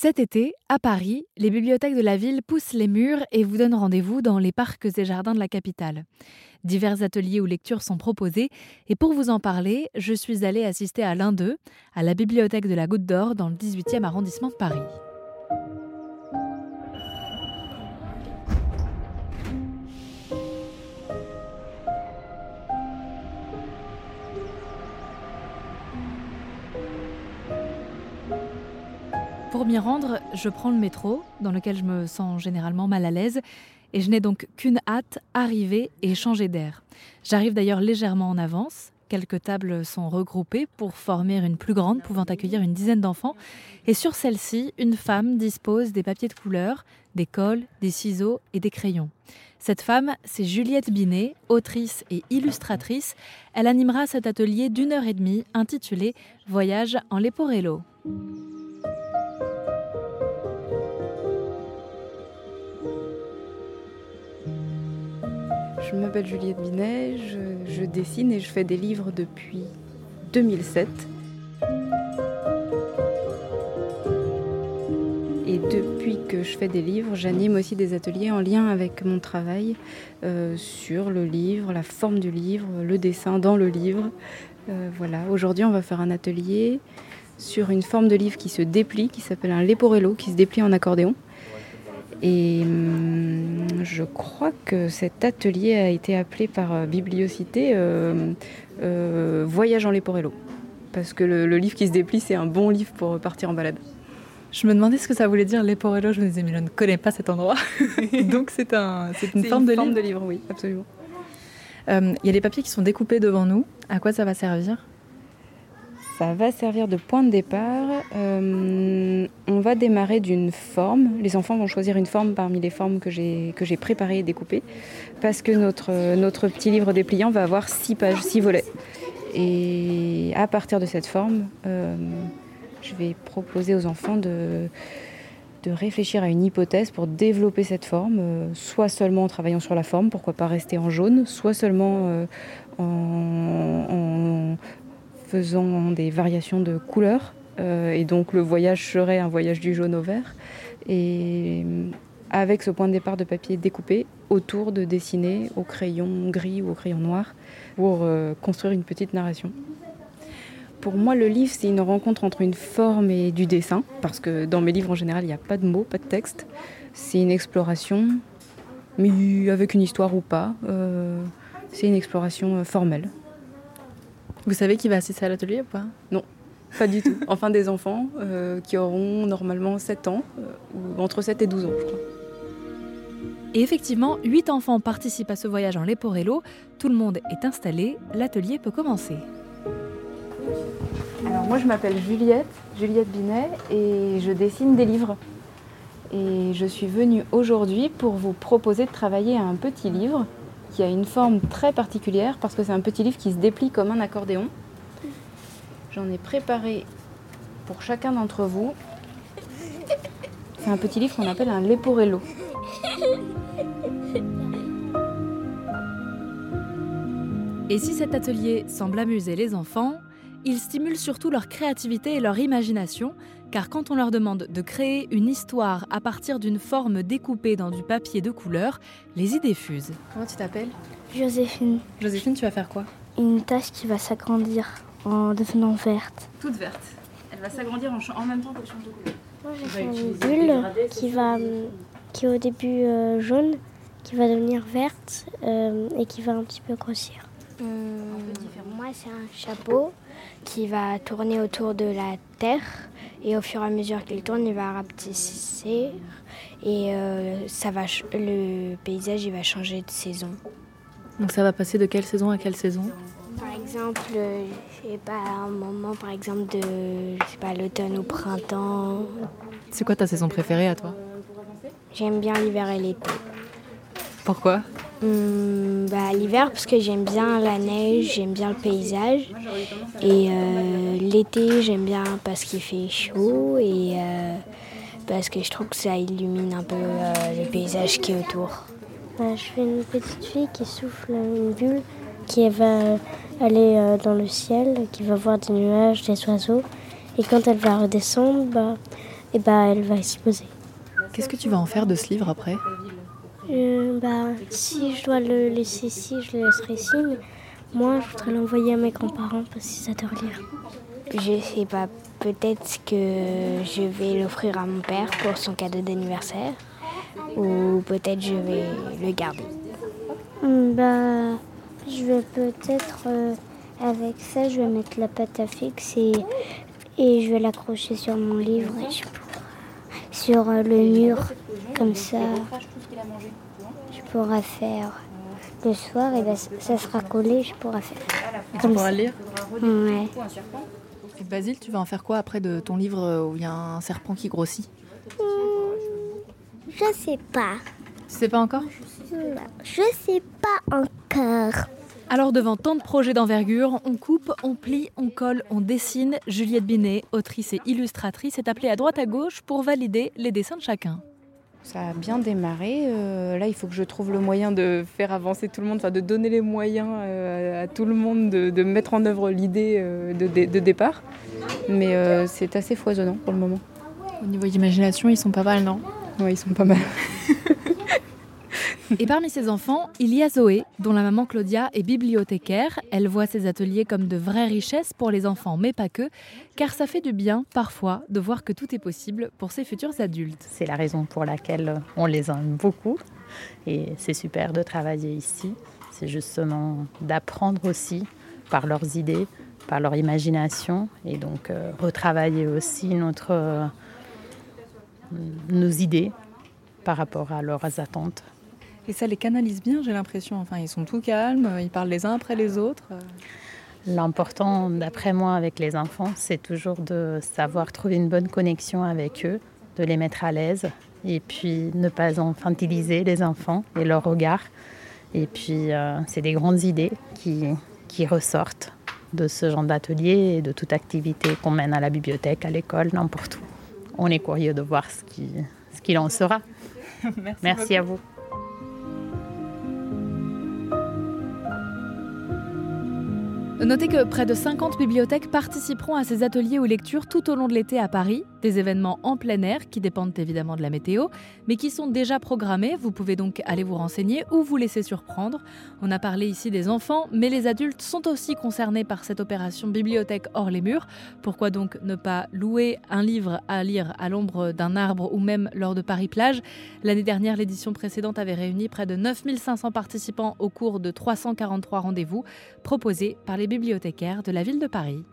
Cet été, à Paris, les bibliothèques de la ville poussent les murs et vous donnent rendez-vous dans les parcs et jardins de la capitale. Divers ateliers ou lectures sont proposés et pour vous en parler, je suis allée assister à l'un d'eux, à la bibliothèque de la Goutte d'Or dans le 18e arrondissement de Paris. Pour m'y rendre, je prends le métro, dans lequel je me sens généralement mal à l'aise, et je n'ai donc qu'une hâte, arriver et changer d'air. J'arrive d'ailleurs légèrement en avance. Quelques tables sont regroupées pour former une plus grande pouvant accueillir une dizaine d'enfants. Et sur celle-ci, une femme dispose des papiers de couleur, des cols, des ciseaux et des crayons. Cette femme, c'est Juliette Binet, autrice et illustratrice. Elle animera cet atelier d'une heure et demie intitulé Voyage en Leporello. Je m'appelle Juliette Binet, je, dessine et je fais des livres depuis 2007. Et depuis que je fais des livres, j'anime aussi des ateliers en lien avec mon travail euh, sur le livre, la forme du livre, le dessin dans le livre. Euh, voilà, aujourd'hui on va faire un atelier sur une forme de livre qui se déplie, qui s'appelle un leporello, qui se déplie en accordéon. Et hum, je crois que cet atelier a été appelé par euh, Bibliocité euh, euh, Voyage en Leporello. Parce que le, livre qui se déplie, c'est un bon livre pour partir en balade. Je me demandais ce que ça voulait dire Leporello. Je me disais, mais je ne connais pas cet endroit. Donc c'est un, une, forme, de, forme livre. de livre. Oui, absolument. Il y a des papiers qui sont découpés devant nous. À quoi ça va servir? Ça va servir de point de départ. Euh, on va démarrer d'une forme. Les enfants vont choisir une forme parmi les formes que j'ai préparées et découpées. Parce que notre, petit livre dépliant va avoir six pages, six volets. Et à partir de cette forme, euh, je vais proposer aux enfants de, réfléchir à une hypothèse pour développer cette forme, euh, soit seulement en travaillant sur la forme, pourquoi pas rester en jaune, soit seulement en, faisant des variations de couleurs. Euh, et donc le voyage serait un voyage du jaune au vert. Et euh, avec ce point de départ de papier découpé autour de dessiner au crayon gris ou au crayon noir pour euh, construire une petite narration. Pour moi, le livre, c'est une rencontre entre une forme et du dessin, parce que dans mes livres, en général, il n'y a pas de mots, pas de texte. C'est une exploration, mais avec une histoire ou pas. c'est une exploration formelle. Vous savez qui va assister à l'atelier ou pas? Non, pas du tout. Enfin, des enfants euh, qui auront normalement 7 ans, euh, ou entre 7 et 12 ans, je crois. Et effectivement, 8 enfants participent à ce voyage en Leporello. Tout le monde est installé, l'atelier peut commencer. Alors moi je m'appelle Juliette, Juliette Binet, et je dessine des livres. Et je suis venue aujourd'hui pour vous proposer de travailler un petit livre qui a une forme très particulière parce que c'est un petit livre qui se déplie comme un accordéon. J'en ai préparé pour chacun d'entre vous. C'est un petit livre qu'on appelle un leporello. Et si cet atelier semble amuser les enfants, il stimule surtout leur créativité et leur imagination car quand on leur demande de créer une histoire à partir d'une forme découpée dans du papier de couleur, les idées fusent. Comment tu t'appelles? Joséphine. Joséphine, tu vas faire quoi? Une tache qui va s'agrandir en devenant verte. Toute verte. Elle va s'agrandir en, même temps qu'elle change de couleur. Moi j'ai fait une bulle qui va qui est au début euh, jaune, qui va devenir verte euh, et qui va un petit peu grossir. Euh, moi c'est un chapeau qui va tourner autour de la terre et au fur et à mesure qu'il tourne, il va rapetisser et euh, ça va le paysage il va changer de saison. Donc ça va passer de quelle saison à quelle saison? Exemple, je sais pas, un moment par exemple de je sais pas l'automne ou printemps. C'est quoi ta saison préférée à toi? J'aime bien l'hiver et l'été. Pourquoi? Hum, bah, L'hiver parce que j'aime bien la neige, j'aime bien le paysage. Et euh, l'été j'aime bien parce qu'il fait chaud et euh, parce que je trouve que ça illumine un peu euh, le paysage qui est autour. Bah, je fais une petite fille qui souffle une bulle qui va aller dans le ciel, qui va voir des nuages, des oiseaux. Et quand elle va redescendre, bah, et bah elle va s'y poser. Qu'est-ce que tu vas en faire de ce livre après? Euh, bah, Si je dois le laisser ici, je le laisserai ici. moi, je voudrais l'envoyer à mes grands-parents parce qu'ils adorent lire. Je sais pas, peut-être que je vais l'offrir à mon père pour son cadeau d'anniversaire ou peut-être je vais le garder. Bah, je vais peut-être, euh, avec ça, je vais mettre la pâte à fixer et, et je vais l'accrocher sur mon livre et je sur euh, le mur, comme ça. Je pourrais faire le soir et ben, ça sera collé, je pourrai faire. Et tu pourras lire Ouais. Et Basile, tu vas en faire quoi après de ton livre où il y a un serpent qui grossit? Hmm, Je sais pas. Tu sais pas encore? Je sais pas encore. Alors devant tant de projets d'envergure, on coupe, on plie, on colle, on dessine. Juliette Binet, autrice et illustratrice, est appelée à droite à gauche pour valider les dessins de chacun. Ça a bien démarré. Euh, là, il faut que je trouve le moyen de faire avancer tout le monde, enfin de donner les moyens euh, à tout le monde de, mettre en œuvre l'idée euh, de, de, départ. Mais c'est assez foisonnant pour le moment. Au niveau d'imagination, ils sont pas mal, non? Oui, ils sont pas mal. Et parmi ses enfants, il y a Zoé, dont la maman Claudia est bibliothécaire. Elle voit ses ateliers comme de vraies richesses pour les enfants, mais pas que, car ça fait du bien parfois de voir que tout est possible pour ses futurs adultes. C'est la raison pour laquelle on les aime beaucoup. Et c'est super de travailler ici. C'est justement d'apprendre aussi par leurs idées, par leur imagination, et donc euh, retravailler aussi notre, euh, nos idées par rapport à leurs attentes. Et ça les canalise bien, j'ai l'impression. Enfin, ils sont tout calmes, ils parlent les uns après les autres. L'important, d'après moi, avec les enfants, c'est toujours de savoir trouver une bonne connexion avec eux, de les mettre à l'aise, et puis ne pas infantiliser les enfants et leur regard. Et puis, euh, c'est des grandes idées qui, qui ressortent de ce genre d'atelier et de toute activité qu'on mène à la bibliothèque, à l'école, n'importe où. On est curieux de voir ce qu'il ce qu'il en sera. Merci, Merci à vous. Notez que près de 50 bibliothèques participeront à ces ateliers ou lectures tout au long de l'été à Paris, des événements en plein air qui dépendent évidemment de la météo, mais qui sont déjà programmés. Vous pouvez donc aller vous renseigner ou vous laisser surprendre. On a parlé ici des enfants, mais les adultes sont aussi concernés par cette opération bibliothèque hors les murs. Pourquoi donc ne pas louer un livre à lire à l'ombre d'un arbre ou même lors de Paris Plage? L'année dernière, l'édition précédente avait réuni près de 9500 participants au cours de 343 rendez-vous proposés par les bibliothécaires de la ville de Paris.